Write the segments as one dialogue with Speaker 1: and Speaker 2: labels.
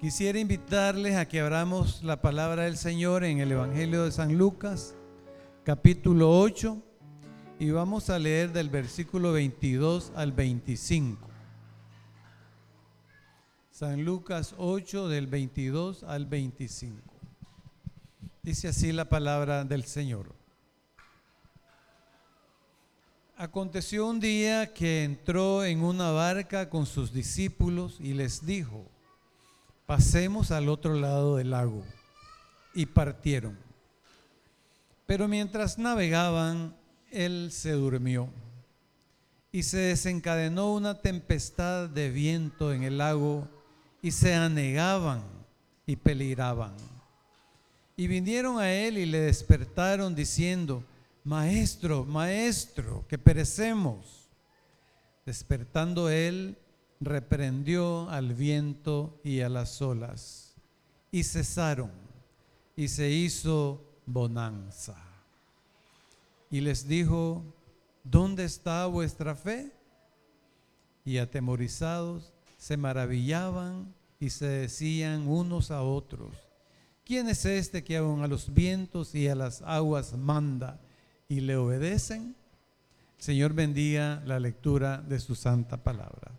Speaker 1: Quisiera invitarles a que abramos la palabra del Señor en el Evangelio de San Lucas, capítulo 8, y vamos a leer del versículo 22 al 25. San Lucas 8 del 22 al 25. Dice así la palabra del Señor. Aconteció un día que entró en una barca con sus discípulos y les dijo, pasemos al otro lado del lago. Y partieron. Pero mientras navegaban, él se durmió. Y se desencadenó una tempestad de viento en el lago y se anegaban y peligraban. Y vinieron a él y le despertaron diciendo, Maestro, maestro, que perecemos. Despertando él, reprendió al viento y a las olas, y cesaron, y se hizo bonanza. Y les dijo, ¿dónde está vuestra fe? Y atemorizados se maravillaban y se decían unos a otros, ¿quién es este que aún a los vientos y a las aguas manda? y le obedecen, Señor bendiga la lectura de su santa palabra.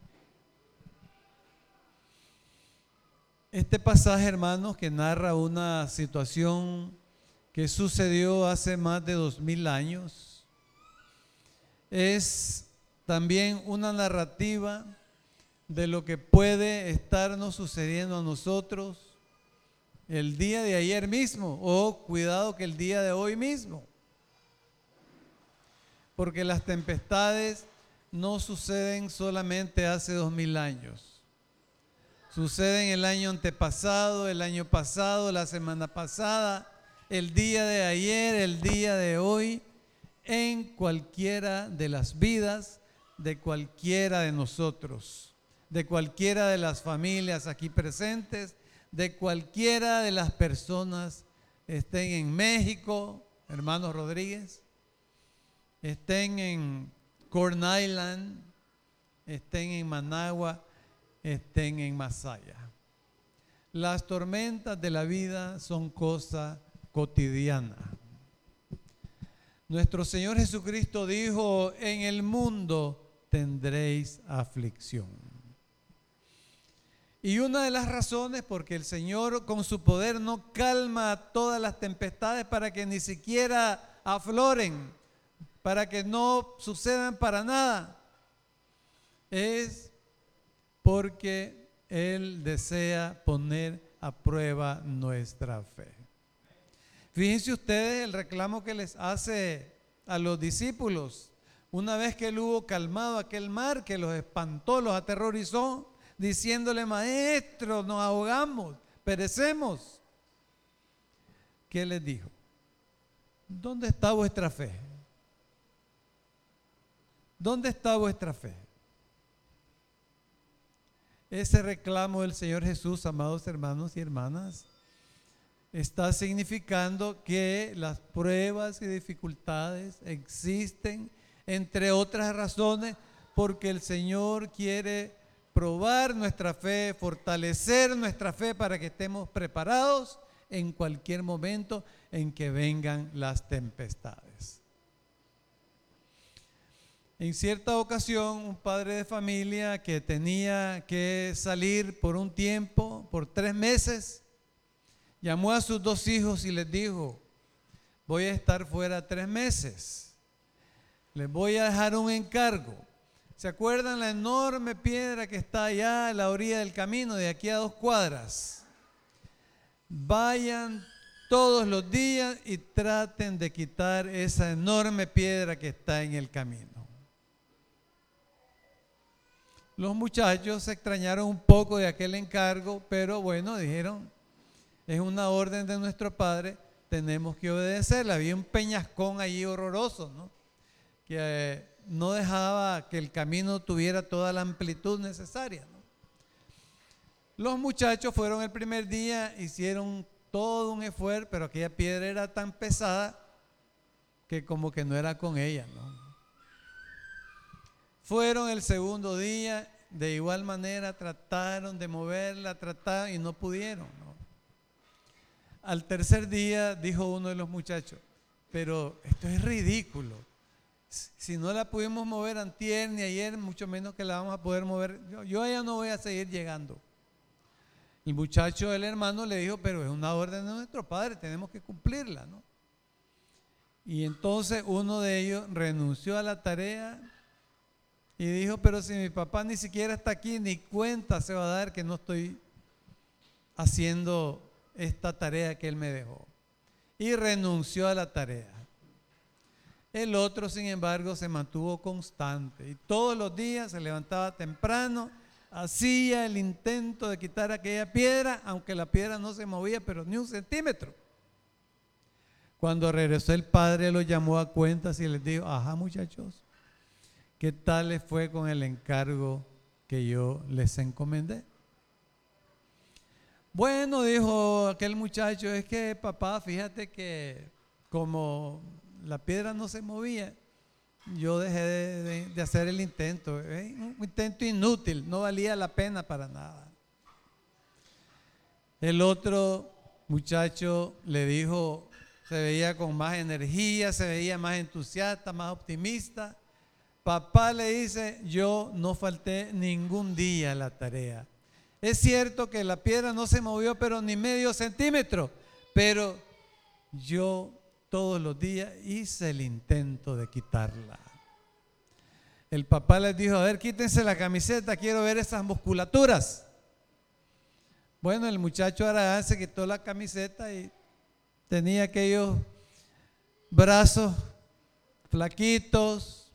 Speaker 1: Este pasaje, hermanos, que narra una situación que sucedió hace más de dos mil años, es también una narrativa de lo que puede estarnos sucediendo a nosotros el día de ayer mismo o cuidado que el día de hoy mismo porque las tempestades no suceden solamente hace dos mil años. Suceden el año antepasado, el año pasado, la semana pasada, el día de ayer, el día de hoy, en cualquiera de las vidas de cualquiera de nosotros, de cualquiera de las familias aquí presentes, de cualquiera de las personas estén en México, hermanos Rodríguez, estén en Corn Island, estén en Managua, estén en Masaya. Las tormentas de la vida son cosa cotidiana. Nuestro Señor Jesucristo dijo, en el mundo tendréis aflicción. Y una de las razones porque el Señor con su poder no calma todas las tempestades para que ni siquiera afloren, para que no sucedan para nada, es porque Él desea poner a prueba nuestra fe. Fíjense ustedes el reclamo que les hace a los discípulos. Una vez que él hubo calmado aquel mar que los espantó, los aterrorizó, diciéndole, maestro, nos ahogamos, perecemos. ¿Qué les dijo? ¿Dónde está vuestra fe? ¿Dónde está vuestra fe? Ese reclamo del Señor Jesús, amados hermanos y hermanas, está significando que las pruebas y dificultades existen, entre otras razones, porque el Señor quiere probar nuestra fe, fortalecer nuestra fe para que estemos preparados en cualquier momento en que vengan las tempestades. En cierta ocasión, un padre de familia que tenía que salir por un tiempo, por tres meses, llamó a sus dos hijos y les dijo, voy a estar fuera tres meses, les voy a dejar un encargo. ¿Se acuerdan la enorme piedra que está allá a la orilla del camino, de aquí a dos cuadras? Vayan todos los días y traten de quitar esa enorme piedra que está en el camino. Los muchachos se extrañaron un poco de aquel encargo, pero bueno, dijeron, es una orden de nuestro padre, tenemos que obedecerla. Había un peñascón allí horroroso, ¿no? Que eh, no dejaba que el camino tuviera toda la amplitud necesaria. Los muchachos fueron el primer día, hicieron todo un esfuerzo, pero aquella piedra era tan pesada que como que no era con ella, ¿no? Fueron el segundo día de igual manera trataron de moverla, trataron y no pudieron. Al tercer día dijo uno de los muchachos, pero esto es ridículo. Si no la pudimos mover antier ni ayer, mucho menos que la vamos a poder mover. Yo, yo ya no voy a seguir llegando. El muchacho, el hermano, le dijo, pero es una orden de nuestro padre, tenemos que cumplirla, ¿no? Y entonces uno de ellos renunció a la tarea y dijo, pero si mi papá ni siquiera está aquí, ni cuenta se va a dar que no estoy haciendo esta tarea que él me dejó. Y renunció a la tarea. El otro, sin embargo, se mantuvo constante y todos los días se levantaba temprano hacía el intento de quitar aquella piedra, aunque la piedra no se movía, pero ni un centímetro. Cuando regresó el padre lo llamó a cuentas y les dijo, ajá muchachos, ¿qué tal les fue con el encargo que yo les encomendé? Bueno, dijo aquel muchacho, es que papá, fíjate que como la piedra no se movía, yo dejé de, hacer el intento. ¿eh? Un intento inútil, no valía la pena para nada. El otro muchacho le dijo, se veía con más energía, se veía más entusiasta, más optimista. Papá le dice, yo no falté ningún día a la tarea. Es cierto que la piedra no se movió, pero ni medio centímetro, pero yo todos los días hice el intento de quitarla. El papá les dijo, a ver, quítense la camiseta, quiero ver esas musculaturas. Bueno, el muchacho Aragán se quitó la camiseta y tenía aquellos brazos flaquitos,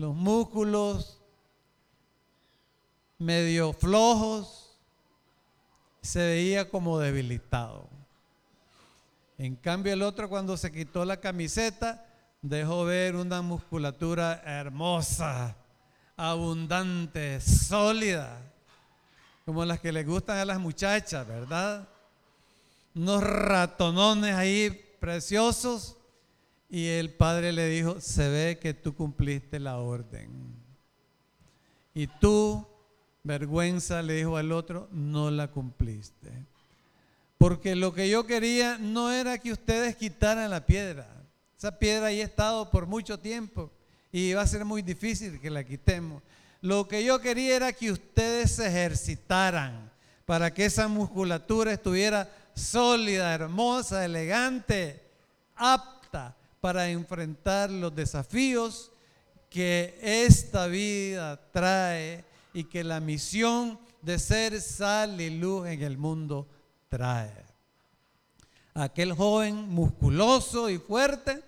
Speaker 1: los músculos medio flojos, se veía como debilitado. En cambio el otro cuando se quitó la camiseta dejó ver una musculatura hermosa, abundante, sólida, como las que le gustan a las muchachas, ¿verdad? Unos ratonones ahí preciosos. Y el padre le dijo, se ve que tú cumpliste la orden. Y tú, vergüenza, le dijo al otro, no la cumpliste. Porque lo que yo quería no era que ustedes quitaran la piedra. Esa piedra ahí ha estado por mucho tiempo y va a ser muy difícil que la quitemos. Lo que yo quería era que ustedes se ejercitaran para que esa musculatura estuviera sólida, hermosa, elegante, apta para enfrentar los desafíos que esta vida trae y que la misión de ser sal y luz en el mundo trae. Aquel joven musculoso y fuerte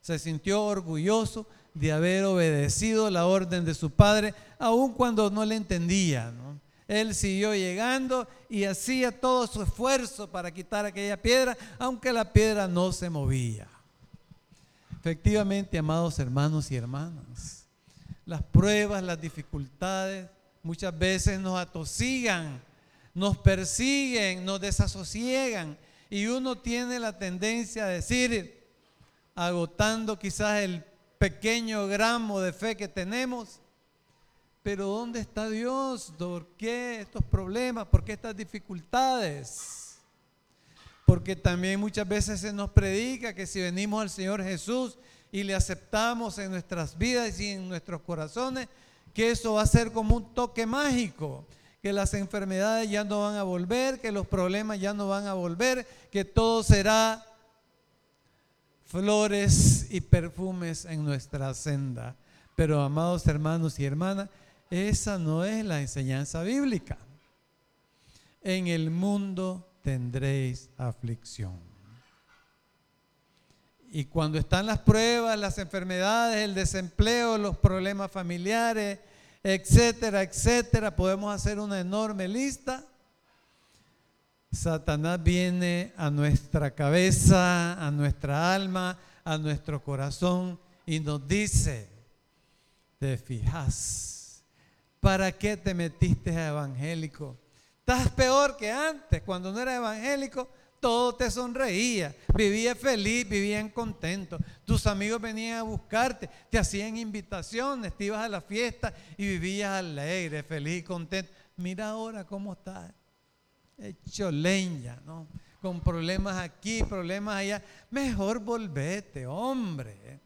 Speaker 1: se sintió orgulloso de haber obedecido la orden de su padre, aun cuando no le entendía. Él siguió llegando y hacía todo su esfuerzo para quitar aquella piedra, aunque la piedra no se movía. Efectivamente, amados hermanos y hermanas, las pruebas, las dificultades muchas veces nos atosigan nos persiguen, nos desasosiegan y uno tiene la tendencia a decir, agotando quizás el pequeño gramo de fe que tenemos, pero ¿dónde está Dios? ¿Por qué estos problemas? ¿Por qué estas dificultades? Porque también muchas veces se nos predica que si venimos al Señor Jesús y le aceptamos en nuestras vidas y en nuestros corazones, que eso va a ser como un toque mágico que las enfermedades ya no van a volver, que los problemas ya no van a volver, que todo será flores y perfumes en nuestra senda. Pero amados hermanos y hermanas, esa no es la enseñanza bíblica. En el mundo tendréis aflicción. Y cuando están las pruebas, las enfermedades, el desempleo, los problemas familiares, etcétera, etcétera. Podemos hacer una enorme lista. Satanás viene a nuestra cabeza, a nuestra alma, a nuestro corazón y nos dice, te fijas, ¿para qué te metiste a evangélico? Estás peor que antes, cuando no era evangélico, todo te sonreía, vivías feliz, vivían contentos. Tus amigos venían a buscarte, te hacían invitaciones, te ibas a la fiesta y vivías alegre, feliz, contento. Mira ahora cómo estás, hecho leña, ¿no? Con problemas aquí, problemas allá. Mejor volvete, hombre.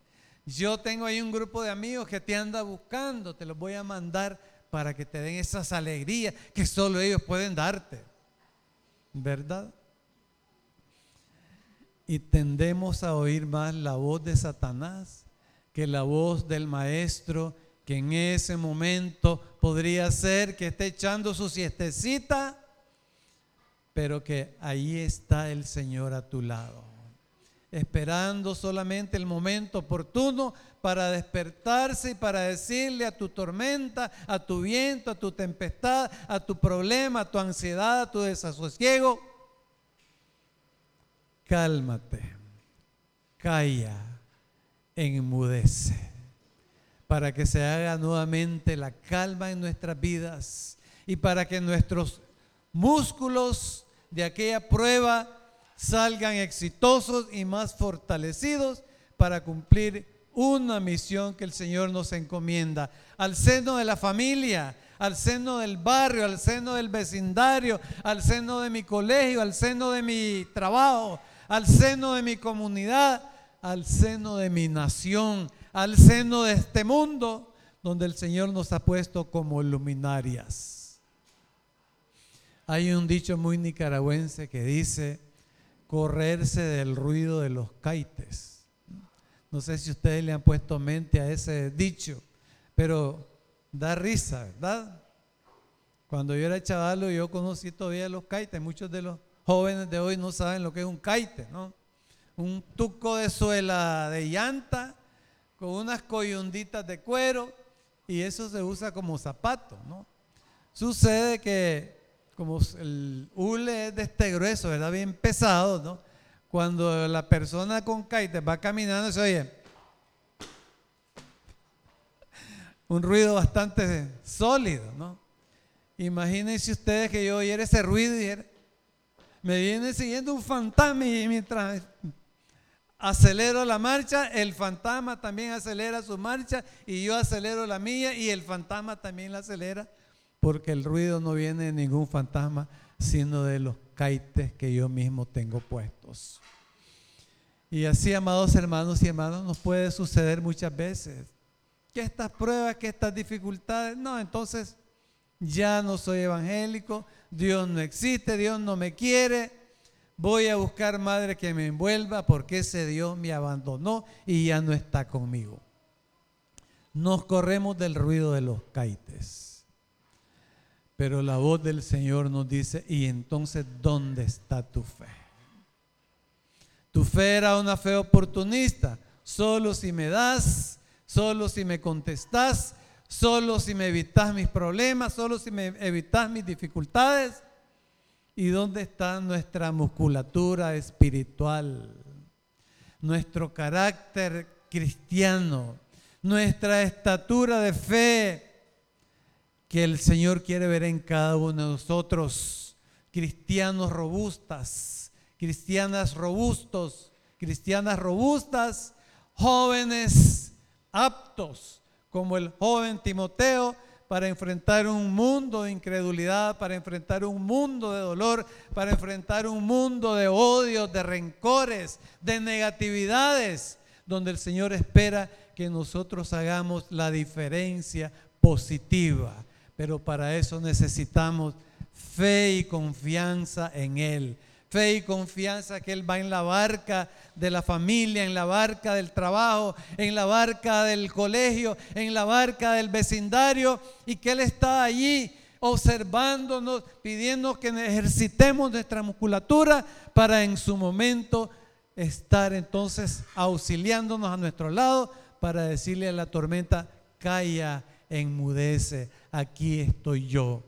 Speaker 1: Yo tengo ahí un grupo de amigos que te anda buscando, te los voy a mandar para que te den esas alegrías que solo ellos pueden darte. ¿Verdad? Y tendemos a oír más la voz de Satanás que la voz del maestro, que en ese momento podría ser que esté echando su siestecita, pero que ahí está el Señor a tu lado esperando solamente el momento oportuno para despertarse y para decirle a tu tormenta, a tu viento, a tu tempestad, a tu problema, a tu ansiedad, a tu desasosiego, cálmate, calla, enmudece, para que se haga nuevamente la calma en nuestras vidas y para que nuestros músculos de aquella prueba salgan exitosos y más fortalecidos para cumplir una misión que el Señor nos encomienda. Al seno de la familia, al seno del barrio, al seno del vecindario, al seno de mi colegio, al seno de mi trabajo, al seno de mi comunidad, al seno de mi nación, al seno de este mundo donde el Señor nos ha puesto como luminarias. Hay un dicho muy nicaragüense que dice, correrse del ruido de los caites. No sé si ustedes le han puesto mente a ese dicho, pero da risa, ¿verdad? Cuando yo era chaval, yo conocí todavía los caites. Muchos de los jóvenes de hoy no saben lo que es un caite, ¿no? Un tuco de suela de llanta con unas coyunditas de cuero y eso se usa como zapato, ¿no? Sucede que como el hule es de este grueso, ¿verdad? Bien pesado, ¿no? Cuando la persona con caite va caminando, se oye un ruido bastante sólido, ¿no? Imagínense ustedes que yo oyera ese ruido y me viene siguiendo un fantasma y mientras acelero la marcha, el fantasma también acelera su marcha y yo acelero la mía y el fantasma también la acelera porque el ruido no viene de ningún fantasma, sino de los caites que yo mismo tengo puestos. Y así, amados hermanos y hermanas, nos puede suceder muchas veces que estas pruebas, que estas dificultades, no, entonces ya no soy evangélico, Dios no existe, Dios no me quiere, voy a buscar madre que me envuelva porque ese Dios me abandonó y ya no está conmigo. Nos corremos del ruido de los caites. Pero la voz del Señor nos dice, y entonces, ¿dónde está tu fe? Tu fe era una fe oportunista. Solo si me das, solo si me contestas, solo si me evitas mis problemas, solo si me evitas mis dificultades. ¿Y dónde está nuestra musculatura espiritual? Nuestro carácter cristiano, nuestra estatura de fe, que el Señor quiere ver en cada uno de nosotros, cristianos robustas, cristianas robustos, cristianas robustas, jóvenes aptos, como el joven Timoteo, para enfrentar un mundo de incredulidad, para enfrentar un mundo de dolor, para enfrentar un mundo de odios, de rencores, de negatividades, donde el Señor espera que nosotros hagamos la diferencia positiva pero para eso necesitamos fe y confianza en Él. Fe y confianza que Él va en la barca de la familia, en la barca del trabajo, en la barca del colegio, en la barca del vecindario y que Él está allí observándonos, pidiendo que ejercitemos nuestra musculatura para en su momento estar entonces auxiliándonos a nuestro lado para decirle a la tormenta, calla, enmudece, aquí estoy yo.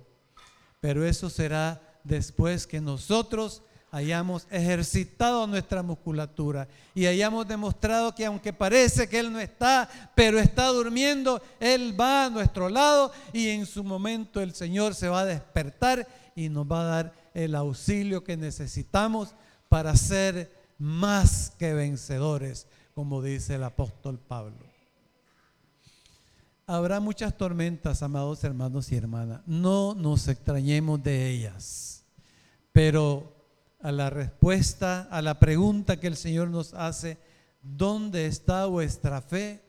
Speaker 1: Pero eso será después que nosotros hayamos ejercitado nuestra musculatura y hayamos demostrado que aunque parece que Él no está, pero está durmiendo, Él va a nuestro lado y en su momento el Señor se va a despertar y nos va a dar el auxilio que necesitamos para ser más que vencedores, como dice el apóstol Pablo. Habrá muchas tormentas, amados hermanos y hermanas. No nos extrañemos de ellas. Pero a la respuesta, a la pregunta que el Señor nos hace, ¿dónde está vuestra fe?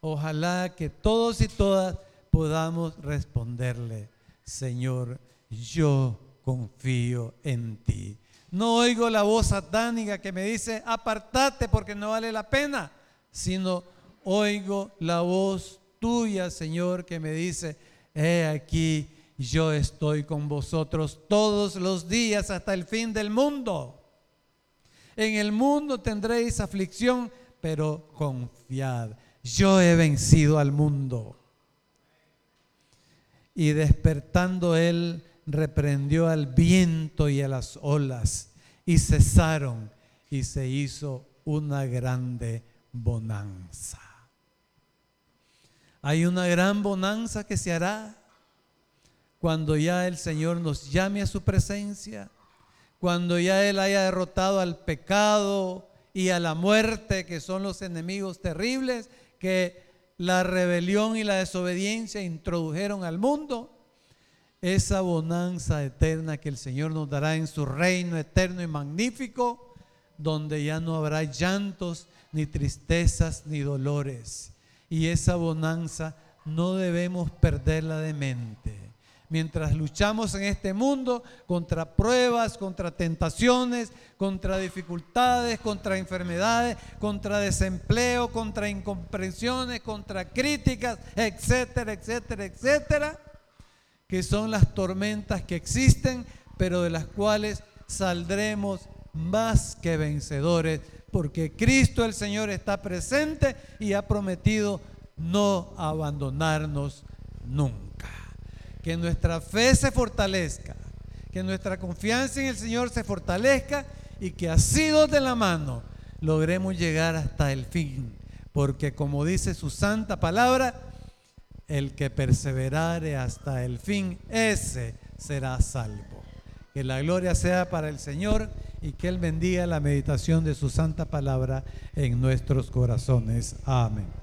Speaker 1: Ojalá que todos y todas podamos responderle, Señor, yo confío en ti. No oigo la voz satánica que me dice, apartate porque no vale la pena, sino oigo la voz tuya, Señor, que me dice, he aquí, yo estoy con vosotros todos los días hasta el fin del mundo. En el mundo tendréis aflicción, pero confiad, yo he vencido al mundo. Y despertando él, reprendió al viento y a las olas, y cesaron, y se hizo una grande bonanza. Hay una gran bonanza que se hará cuando ya el Señor nos llame a su presencia, cuando ya Él haya derrotado al pecado y a la muerte, que son los enemigos terribles que la rebelión y la desobediencia introdujeron al mundo, esa bonanza eterna que el Señor nos dará en su reino eterno y magnífico, donde ya no habrá llantos, ni tristezas, ni dolores. Y esa bonanza no debemos perderla de mente. Mientras luchamos en este mundo contra pruebas, contra tentaciones, contra dificultades, contra enfermedades, contra desempleo, contra incomprensiones, contra críticas, etcétera, etcétera, etcétera, que son las tormentas que existen, pero de las cuales saldremos más que vencedores, porque Cristo el Señor está presente y ha prometido no abandonarnos nunca que nuestra fe se fortalezca, que nuestra confianza en el Señor se fortalezca y que así dos de la mano logremos llegar hasta el fin. Porque como dice su santa palabra, el que perseverare hasta el fin, ese será salvo. Que la gloria sea para el Señor y que Él bendiga la meditación de su santa palabra en nuestros corazones. Amén.